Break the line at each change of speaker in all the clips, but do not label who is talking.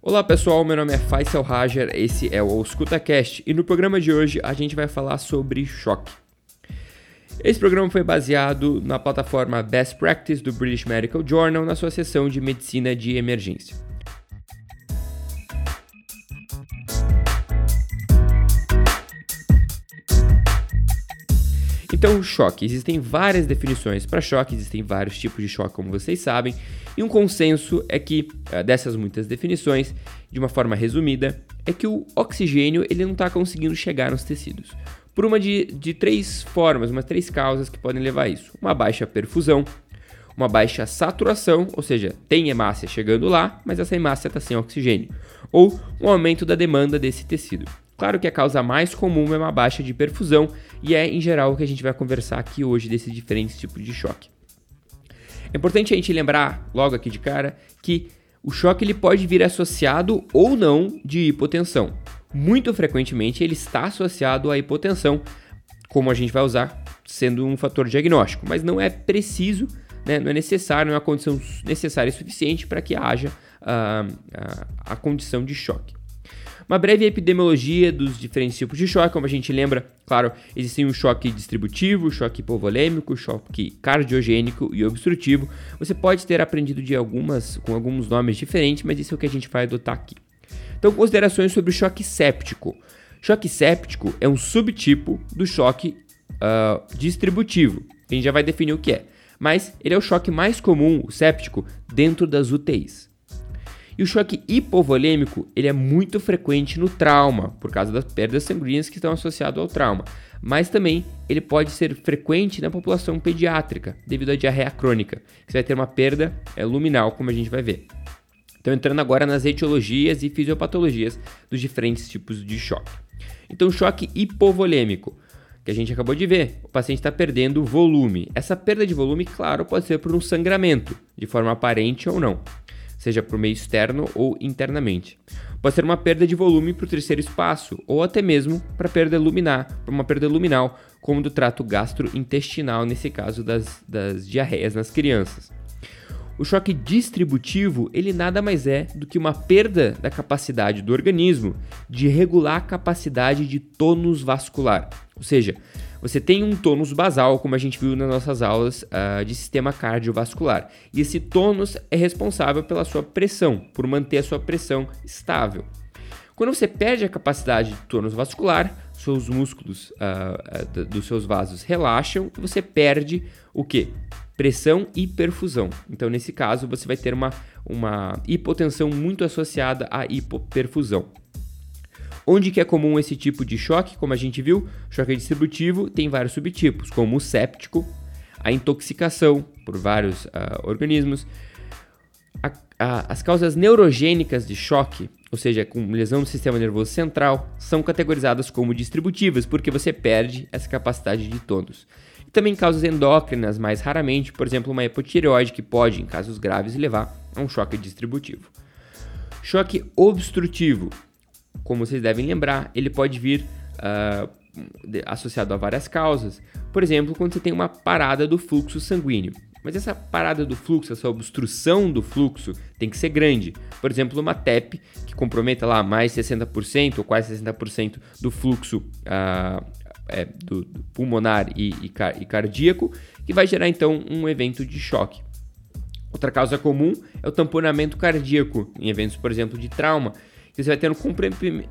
Olá pessoal, meu nome é Faisal Rajar, esse é o EscutaCast e no programa de hoje a gente vai falar sobre choque. Esse programa foi baseado na plataforma Best Practice do British Medical Journal na sua seção de medicina de emergência. Então, choque. Existem várias definições para choque, existem vários tipos de choque, como vocês sabem, e um consenso é que, eh, dessas muitas definições, de uma forma resumida, é que o oxigênio ele não está conseguindo chegar nos tecidos. Por uma de, de três formas, umas três causas que podem levar a isso. Uma baixa perfusão, uma baixa saturação, ou seja, tem hemácia chegando lá, mas essa hemácia está sem oxigênio, ou um aumento da demanda desse tecido. Claro que a causa mais comum é uma baixa de perfusão e é em geral o que a gente vai conversar aqui hoje desses diferentes tipos de choque. É importante a gente lembrar logo aqui de cara que o choque ele pode vir associado ou não de hipotensão. Muito frequentemente ele está associado à hipotensão, como a gente vai usar sendo um fator diagnóstico, mas não é preciso, né, não é necessário, não é uma condição necessária e suficiente para que haja uh, uh, a condição de choque. Uma breve epidemiologia dos diferentes tipos de choque, como a gente lembra, claro, existem o choque distributivo, choque hipovolêmico, choque cardiogênico e obstrutivo. Você pode ter aprendido de algumas com alguns nomes diferentes, mas isso é o que a gente vai adotar aqui. Então, considerações sobre o choque séptico. Choque séptico é um subtipo do choque uh, distributivo. A gente já vai definir o que é. Mas ele é o choque mais comum, o séptico, dentro das UTIs. E o choque hipovolêmico ele é muito frequente no trauma, por causa das perdas sanguíneas que estão associadas ao trauma. Mas também ele pode ser frequente na população pediátrica, devido à diarreia crônica, que vai ter uma perda é, luminal, como a gente vai ver. Então, entrando agora nas etiologias e fisiopatologias dos diferentes tipos de choque. Então, choque hipovolêmico, que a gente acabou de ver, o paciente está perdendo volume. Essa perda de volume, claro, pode ser por um sangramento, de forma aparente ou não seja por meio externo ou internamente. Pode ser uma perda de volume para o terceiro espaço, ou até mesmo para perda luminar, para uma perda luminal, como do trato gastrointestinal, nesse caso das, das diarreias nas crianças. O choque distributivo, ele nada mais é do que uma perda da capacidade do organismo de regular a capacidade de tônus vascular. Ou seja, você tem um tônus basal, como a gente viu nas nossas aulas uh, de sistema cardiovascular. E esse tônus é responsável pela sua pressão, por manter a sua pressão estável. Quando você perde a capacidade de tônus vascular, seus músculos uh, dos seus vasos relaxam e você perde o que? Pressão e perfusão. Então, nesse caso, você vai ter uma, uma hipotensão muito associada à hipoperfusão. Onde que é comum esse tipo de choque? Como a gente viu, choque distributivo tem vários subtipos, como o séptico, a intoxicação por vários uh, organismos, a, a, as causas neurogênicas de choque, ou seja, com lesão do sistema nervoso central, são categorizadas como distributivas, porque você perde essa capacidade de tônus. E também causas endócrinas, mais raramente, por exemplo, uma hipotireoide, que pode, em casos graves, levar a um choque distributivo. Choque obstrutivo como vocês devem lembrar, ele pode vir uh, associado a várias causas. Por exemplo, quando você tem uma parada do fluxo sanguíneo. Mas essa parada do fluxo, essa obstrução do fluxo tem que ser grande. Por exemplo, uma TEP que comprometa lá mais 60% ou quase 60% do fluxo uh, é, do, do, pulmonar e, e, e cardíaco, que vai gerar então um evento de choque. Outra causa comum é o tamponamento cardíaco, em eventos, por exemplo, de trauma, você vai ter um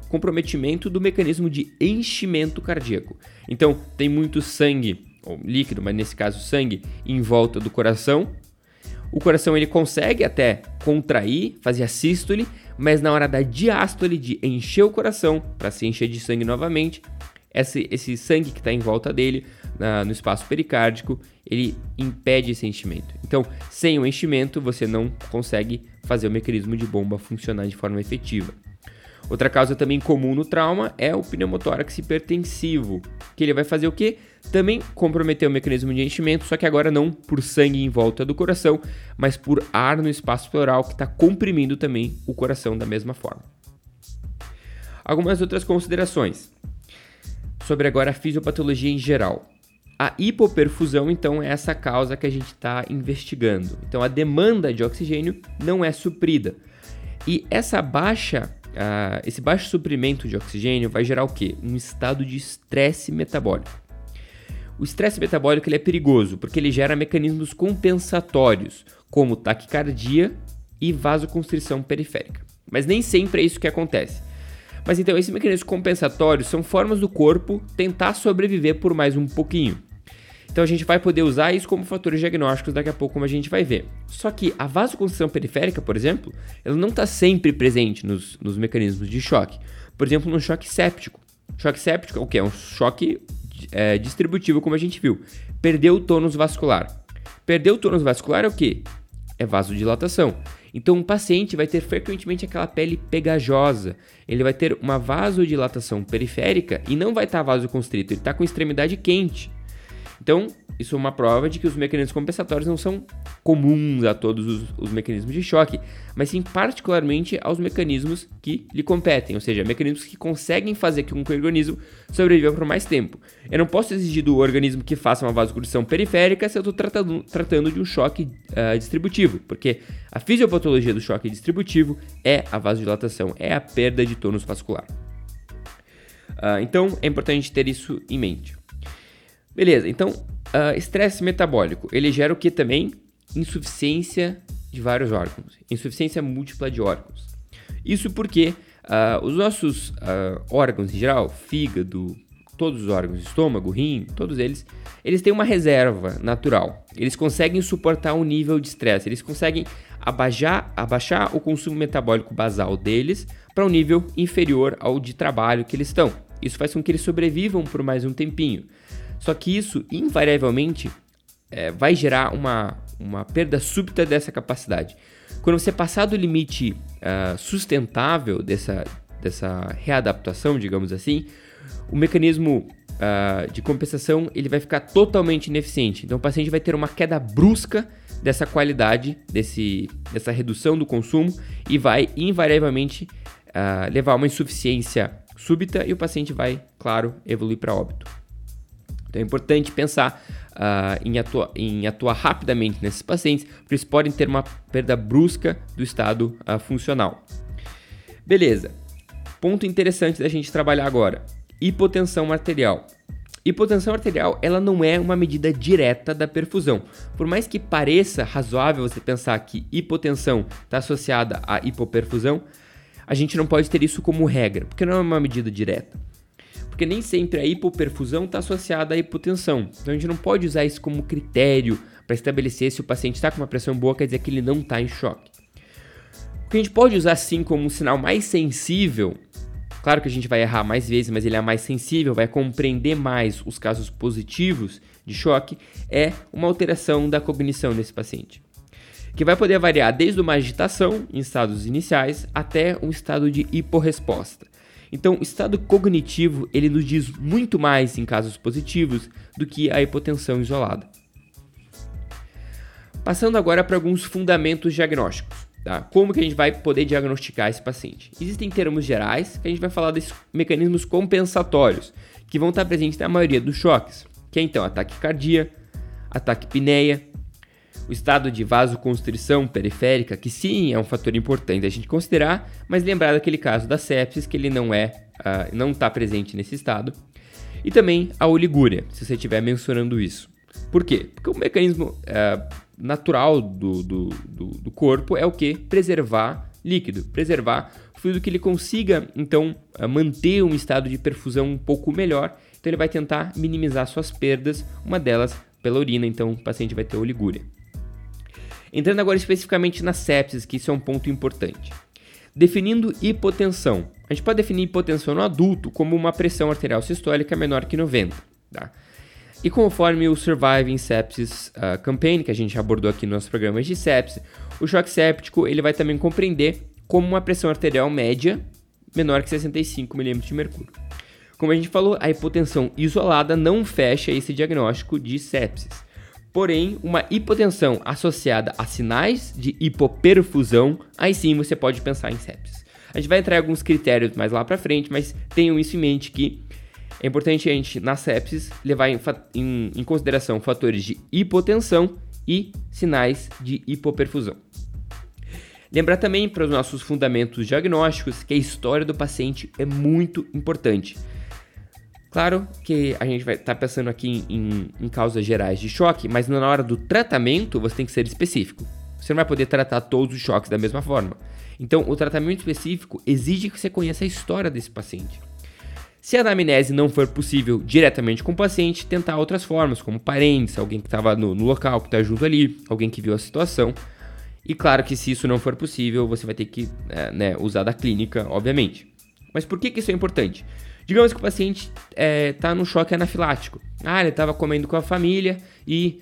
comprometimento do mecanismo de enchimento cardíaco. Então, tem muito sangue, ou líquido, mas nesse caso sangue, em volta do coração. O coração ele consegue até contrair, fazer a sístole, mas na hora da diástole, de encher o coração, para se encher de sangue novamente, esse, esse sangue que está em volta dele, na, no espaço pericárdico, ele impede esse enchimento. Então, sem o enchimento, você não consegue fazer o mecanismo de bomba funcionar de forma efetiva. Outra causa também comum no trauma é o pneumotórax hipertensivo, que ele vai fazer o quê? Também comprometer o mecanismo de enchimento, só que agora não por sangue em volta do coração, mas por ar no espaço pleural que está comprimindo também o coração da mesma forma. Algumas outras considerações sobre agora a fisiopatologia em geral. A hipoperfusão, então, é essa causa que a gente está investigando. Então, a demanda de oxigênio não é suprida. E essa baixa, uh, esse baixo suprimento de oxigênio vai gerar o quê? Um estado de estresse metabólico. O estresse metabólico ele é perigoso porque ele gera mecanismos compensatórios, como taquicardia e vasoconstrição periférica. Mas nem sempre é isso que acontece. Mas então, esses mecanismos compensatórios são formas do corpo tentar sobreviver por mais um pouquinho. Então a gente vai poder usar isso como fatores diagnósticos daqui a pouco, como a gente vai ver. Só que a vasoconstrição periférica, por exemplo, ela não está sempre presente nos, nos mecanismos de choque. Por exemplo, no choque séptico. Choque séptico é o que? É um choque é, distributivo, como a gente viu. Perdeu o tônus vascular. Perdeu o tônus vascular é o que? É vasodilatação. Então, o paciente vai ter frequentemente aquela pele pegajosa. Ele vai ter uma vasodilatação periférica e não vai estar tá vasoconstrito, ele está com extremidade quente. Então, isso é uma prova de que os mecanismos compensatórios não são comuns a todos os, os, mecanismos de choque, mas sim particularmente aos mecanismos que lhe competem, ou seja, mecanismos que conseguem fazer com que o organismo sobreviva por mais tempo. Eu não posso exigir do organismo que faça uma vasoconstrição periférica se eu estou tratando, tratando, de um choque uh, distributivo, porque a fisiopatologia do choque distributivo é a vasodilatação, é a perda de tônus vascular. Uh, então, é importante ter isso em mente. Beleza, então, uh, estresse metabólico, ele gera o que também? Insuficiência de vários órgãos, insuficiência múltipla de órgãos. Isso porque uh, os nossos uh, órgãos em geral, fígado, todos os órgãos, estômago, rim, todos eles, eles têm uma reserva natural. Eles conseguem suportar um nível de estresse, eles conseguem abaixar, abaixar o consumo metabólico basal deles para um nível inferior ao de trabalho que eles estão. Isso faz com que eles sobrevivam por mais um tempinho. Só que isso, invariavelmente, é, vai gerar uma, uma perda súbita dessa capacidade. Quando você passar do limite uh, sustentável dessa, dessa readaptação, digamos assim, o mecanismo uh, de compensação ele vai ficar totalmente ineficiente. Então o paciente vai ter uma queda brusca dessa qualidade, desse, dessa redução do consumo e vai invariavelmente uh, levar a uma insuficiência súbita e o paciente vai, claro, evoluir para óbito. Então é importante pensar uh, em, em, atuar rapidamente nesses pacientes, porque eles podem ter uma perda brusca do estado uh, funcional. Beleza. Ponto interessante da gente trabalhar agora: hipotensão arterial. Hipotensão arterial, ela não é uma medida direta da perfusão. Por mais que pareça razoável você pensar que hipotensão está associada à hipoperfusão, a gente não pode ter isso como regra, porque não é uma medida direta porque nem sempre a hipoperfusão está associada à hipotensão. Então a gente não pode usar isso como critério para estabelecer se o paciente está com uma pressão boa, quer dizer que ele não está em choque. O que a gente pode usar sim como um sinal mais sensível, claro que a gente vai errar mais vezes, mas ele é mais sensível, vai compreender mais os casos positivos de choque, é uma alteração da cognição desse paciente que vai poder variar desde uma agitação em estados iniciais até um estado de hiporresposta. Então, o estado cognitivo ele nos diz muito mais em casos positivos do que a hipotensão isolada. Passando agora para alguns fundamentos diagnósticos. Tá? Como que a gente vai poder diagnosticar esse paciente? Existem termos gerais que a gente vai falar desses mecanismos compensatórios que vão estar presentes na maioria dos choques, que é então ataque cardíaco, ataque pneia, o estado de vasoconstrição periférica, que sim é um fator importante a gente considerar, mas lembrar daquele caso da sepsis, que ele não é, uh, não está presente nesse estado, e também a oligúria, se você estiver mencionando isso. Por quê? Porque o mecanismo uh, natural do, do, do, do corpo é o que? Preservar líquido, preservar fluido que ele consiga, então, uh, manter um estado de perfusão um pouco melhor. Então, ele vai tentar minimizar suas perdas, uma delas pela urina, então o paciente vai ter oligúria. Entrando agora especificamente na sepsis, que isso é um ponto importante. Definindo hipotensão. A gente pode definir hipotensão no adulto como uma pressão arterial sistólica menor que 90. Tá? E conforme o Surviving Sepsis uh, Campaign, que a gente abordou aqui nos programas de sepsis, o choque séptico ele vai também compreender como uma pressão arterial média menor que 65 mm de mercúrio. Como a gente falou, a hipotensão isolada não fecha esse diagnóstico de sepsis. Porém, uma hipotensão associada a sinais de hipoperfusão, aí sim você pode pensar em sepsis. A gente vai entrar em alguns critérios mais lá para frente, mas tenham isso em mente que É importante a gente, na sepsis, levar em, em, em consideração fatores de hipotensão e sinais de hipoperfusão. Lembrar também para os nossos fundamentos diagnósticos que a história do paciente é muito importante. Claro que a gente vai estar tá pensando aqui em, em, causas gerais de choque, mas na hora do tratamento você tem que ser específico. Você não vai poder tratar todos os choques da mesma forma. Então, o tratamento específico exige que você conheça a história desse paciente. Se a anamnese não for possível diretamente com o paciente, tentar outras formas, como parentes, alguém que estava no, no, local, que está junto ali, alguém que viu a situação. E claro que se isso não for possível, você vai ter que é, né, usar da clínica, obviamente. Mas por que, que isso é importante? Digamos que o paciente está é, tá no choque anafilático. Ah, ele estava comendo com a família e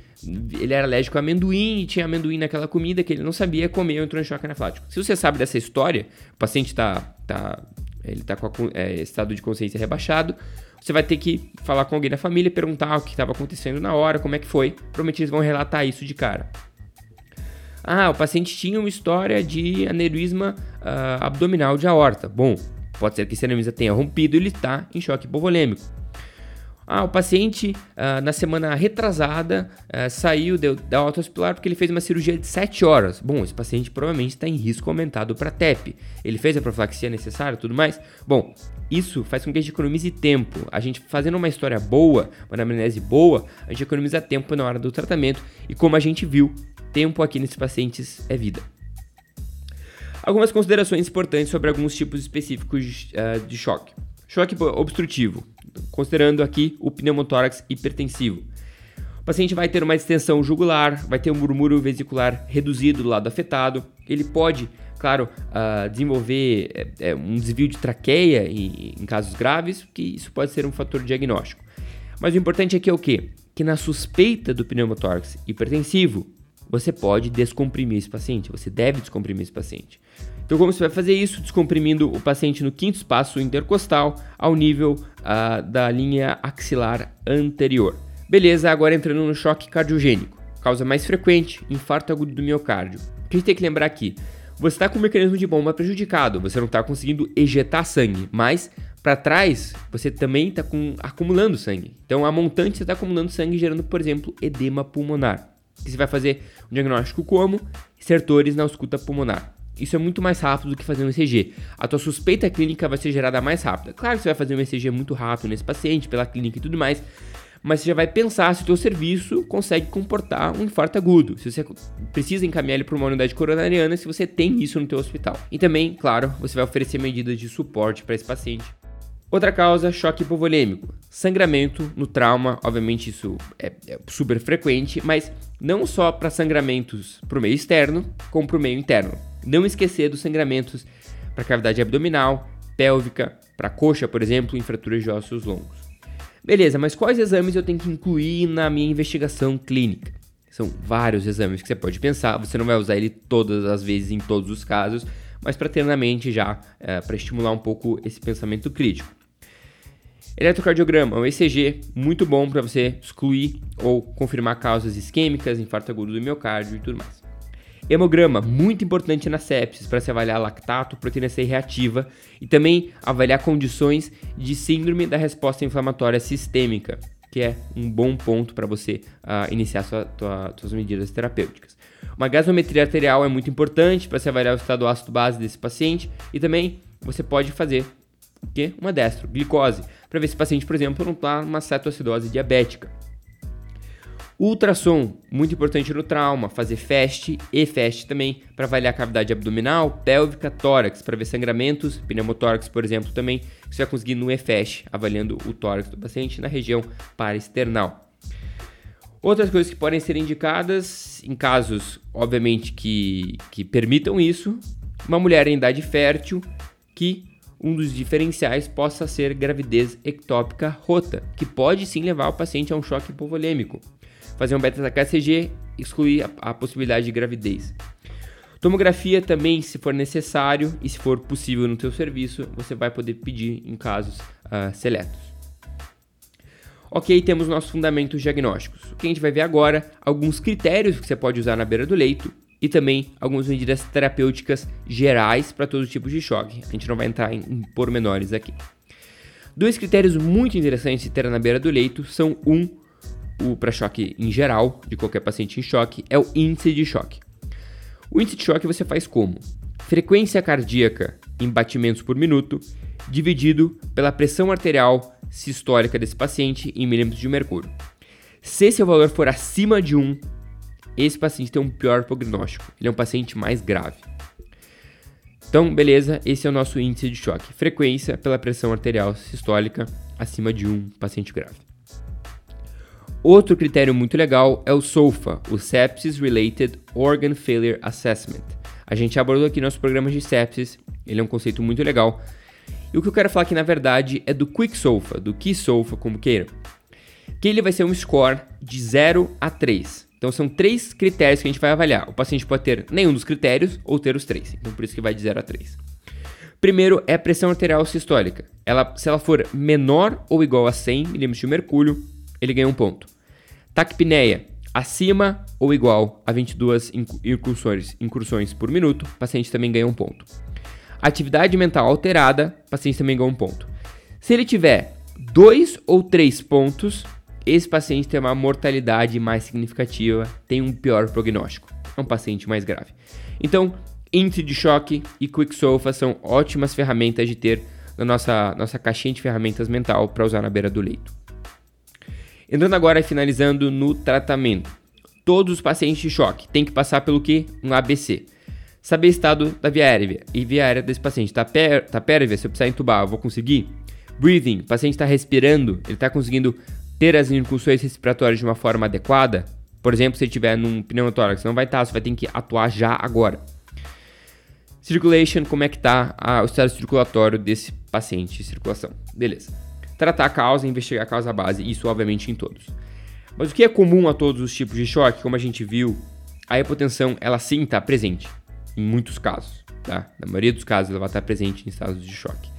ele era alérgico a amendoim e tinha amendoim naquela comida que ele não sabia comer e entrou em choque anafilático. Se você sabe dessa história, o paciente está tá, ele está com é, estado de consciência rebaixado, você vai ter que falar com alguém da família, perguntar o que estava acontecendo na hora, como é que foi. Provavelmente eles vão relatar isso de cara. Ah, o paciente tinha uma história de aneurisma uh, abdominal de aorta. Bom, pode ser que esse aneurisma tenha rompido e ele está em choque hipovolêmico. Ah, o paciente ah, na semana retrasada ah, saiu da alta hospitalar porque ele fez uma cirurgia de 7 horas. Bom, esse paciente provavelmente está em risco aumentado para TEP. Ele fez a profilaxia necessária tudo mais? Bom, isso faz com que a gente economize tempo. A gente fazendo uma história boa, uma anamnese boa, a gente economiza tempo na hora do tratamento e como a gente viu, tempo aqui nesses pacientes é vida. Algumas considerações importantes sobre alguns tipos específicos uh, de choque. Choque obstrutivo considerando aqui o pneumotórax hipertensivo. O paciente vai ter uma distensão jugular, vai ter um murmúrio vesicular reduzido do lado afetado, ele pode, claro, uh, desenvolver é, um desvio de traqueia em, em, casos graves, que isso pode ser um fator diagnóstico. Mas o importante aqui é o quê? Que na suspeita do pneumotórax hipertensivo, você pode descomprimir esse paciente, você deve descomprimir esse paciente. Então, como você vai fazer isso? Descomprimindo o paciente no quinto espaço intercostal ao nível uh, da linha axilar anterior. Beleza, agora entrando no choque cardiogênico. Causa mais frequente, infarto agudo do miocárdio. O que a gente tem que lembrar aqui? Você está com o mecanismo de bomba prejudicado, você não está conseguindo ejetar sangue, mas para trás você também está acumulando sangue. Então a montante você está acumulando sangue, gerando, por exemplo, edema pulmonar. E você vai fazer um diagnóstico como estertores na ausculta pulmonar. Isso é muito mais rápido do que fazer um ECG. A tua suspeita clínica vai ser gerada mais rápida. Claro que você vai fazer um ECG muito rápido nesse paciente, pela clínica e tudo mais, mas você já vai pensar se o teu serviço consegue comportar um infarto agudo, se você precisa encaminhar ele para uma unidade coronariana, se você tem isso no teu hospital. E também, claro, você vai oferecer medidas de suporte para esse paciente. Outra causa, choque hipovolêmico. Sangramento no trauma, obviamente isso é, é super frequente, mas não só para sangramentos para o meio externo, como para o meio interno. Não esquecer dos sangramentos para cavidade abdominal, pélvica, para coxa, por exemplo, em fraturas de ossos longos. Beleza, mas quais exames eu tenho que incluir na minha investigação clínica? São vários exames que você pode pensar, você não vai usar ele todas as vezes em todos os casos, mas para ter na mente já, é, para estimular um pouco esse pensamento crítico. Eletrocardiograma, um ECG muito bom para você excluir ou confirmar causas isquêmicas, infarto agudo do miocárdio e tudo mais. Hemograma, muito importante na sepsis para se avaliar lactato, proteína C reativa e também avaliar condições de síndrome da resposta inflamatória sistêmica, que é um bom ponto para você uh, iniciar sua, tua, suas medidas terapêuticas. Uma gasometria arterial é muito importante para se avaliar o estado ácido base desse paciente e também você pode fazer o quê? Uma destro, glicose, para ver se o paciente, por exemplo, não está numa cetoacidose diabética. Ultrassom, muito importante no trauma, fazer FAST e FAST também para avaliar a cavidade abdominal, pélvica, tórax, para ver sangramentos, pneumotórax, por exemplo, também, você vai conseguir no EFAST, avaliando o tórax do paciente na região paraesternal. Outras coisas que podem ser indicadas, em casos, obviamente, que, que permitam isso, uma mulher em idade fértil que um dos diferenciais possa ser gravidez ectópica rota, que pode sim levar o paciente a um choque hipovolêmico fazer um beta-HCG, excluir a, a possibilidade de gravidez. Tomografia também, se for necessário e se for possível no teu serviço, você vai poder pedir em casos uh, seletos. Ok, temos nossos fundamentos diagnósticos. O que a gente vai ver agora, alguns critérios que você pode usar na beira do leito e também algumas medidas terapêuticas gerais para todos os tipos de choque. A gente não vai entrar em, pormenores aqui. Dois critérios muito interessantes de ter na beira do leito são um, o para choque em geral, de qualquer paciente em choque, é o índice de choque. O índice de choque você faz como? Frequência cardíaca em batimentos por minuto, dividido pela pressão arterial sistólica desse paciente em milímetros de mercúrio. Se esse valor for acima de 1, esse paciente tem um pior prognóstico, ele é um paciente mais grave. Então, beleza, esse é o nosso índice de choque. Frequência pela pressão arterial sistólica acima de 1, paciente grave. Outro critério muito legal é o SOFA, o Sepsis Related Organ Failure Assessment. A gente abordou aqui nosso programa de sepsis, ele é um conceito muito legal. E o que eu quero falar aqui na verdade é do Quick SOFA, do Key SOFA, como queira. Que ele vai ser um score de 0 a 3. Então são três critérios que a gente vai avaliar. O paciente pode ter nenhum dos critérios ou ter os três. Então por isso que vai de 0 a 3. Primeiro é a pressão arterial sistólica. Ela, se ela for menor ou igual a 100 mm de mercúrio, ele ganha um ponto. Taquipneia, acima ou igual a 22 incursões, incursões por minuto, paciente também ganha um ponto. Atividade mental alterada, paciente também ganha um ponto. Se ele tiver dois ou três pontos, esse paciente tem uma mortalidade mais significativa, tem um pior prognóstico. É um paciente mais grave. Então, índice de choque e QuickSofa são ótimas ferramentas de ter na nossa, nossa caixinha de ferramentas mental para usar na beira do leito. Entrando agora e finalizando no tratamento. Todos os pacientes de choque têm que passar pelo que? Um ABC. Saber estado da via aérea e via aérea desse paciente. Tá, pé, tá pérvia, se eu precisar entubar, eu vou conseguir? Breathing, o paciente está respirando, ele está conseguindo ter as incursões respiratórias de uma forma adequada, por exemplo, se ele estiver num pneumotórax, não vai estar, você vai ter que atuar já agora. Circulation, como é que está o estado circulatório desse paciente, circulação. Beleza. Tratar a causa, investigar a causa base, isso obviamente em todos. Mas o que é comum a todos os tipos de choque, como a gente viu, a hipotensão, ela sim está presente, em muitos casos, tá? Na maioria dos casos ela vai estar presente em estados de choque.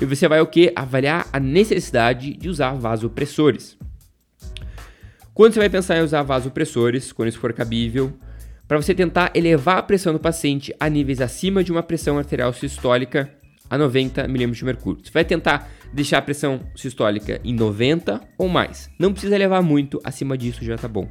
E você vai o que? Avaliar a necessidade de usar vasopressores. Quando você vai pensar em usar vasopressores, quando isso for cabível, para você tentar elevar a pressão do paciente a níveis acima de uma pressão arterial sistólica a 90 mm de mercúrio. Você vai tentar deixar a pressão sistólica em 90 ou mais. Não precisa elevar muito, acima disso já tá bom.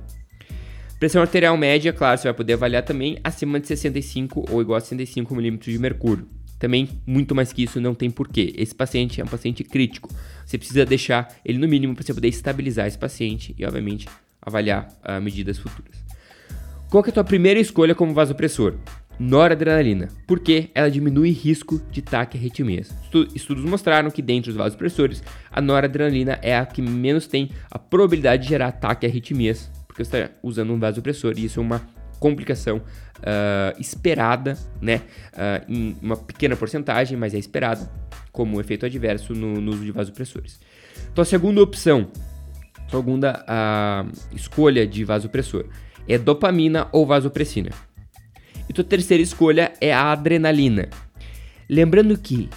Pressão arterial média, claro, você vai poder avaliar também acima de 65 ou igual a 65 mm de mercúrio. Também, muito mais que isso, não tem porquê. Esse paciente é um paciente crítico. Você precisa deixar ele no mínimo para você poder estabilizar esse paciente e, obviamente, avaliar uh, medidas futuras. Qual é a tua primeira escolha como vasopressor? Noradrenalina, porque ela diminui risco de taquiarritmias. Estudos mostraram que dentre os vasopressores, a noradrenalina é a que menos tem a probabilidade de gerar taquiarritmias, porque você está usando um vasopressor e isso é uma complicação uh, esperada, né? Uh, em uma pequena porcentagem, mas é esperada, como efeito adverso no, no uso de vasopressores. Então, a segunda opção, a segunda uh, escolha de vasopressor é dopamina ou vasopressina. E tua terceira escolha é a adrenalina. Lembrando que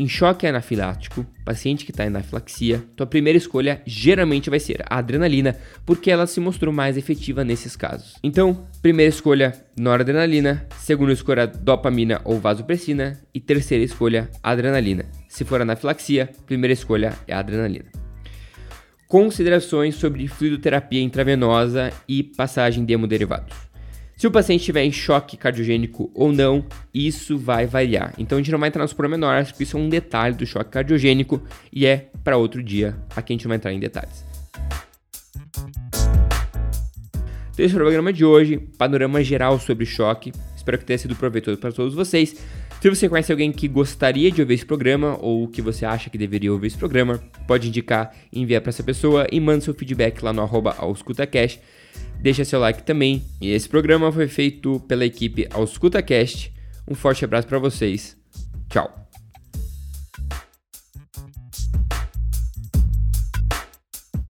em choque anafilático, paciente que está em anafilaxia, tua primeira escolha geralmente vai ser a adrenalina, porque ela se mostrou mais efetiva nesses casos. Então, primeira escolha, noradrenalina, segunda escolha, dopamina ou vasopressina e terceira escolha, adrenalina. Se for anafilaxia, primeira escolha é a adrenalina. Considerações sobre fluidoterapia intravenosa e passagem de hemoderivados. Se o paciente estiver em choque cardiogênico ou não, isso vai variar. Então a gente não vai entrar nos pormenores, porque isso é um detalhe do choque cardiogênico e é para outro dia. Aqui a gente não vai entrar em detalhes. Então esse é o programa de hoje, panorama geral sobre choque. Espero que tenha sido proveitoso para todos vocês. Se você conhece alguém que gostaria de ouvir esse programa ou que você acha que deveria ouvir esse programa, pode indicar, enviar para essa pessoa e manda seu feedback lá no arroba Deixa seu like também. E esse programa foi feito pela equipe Auscultacast. Um forte abraço para vocês. Tchau.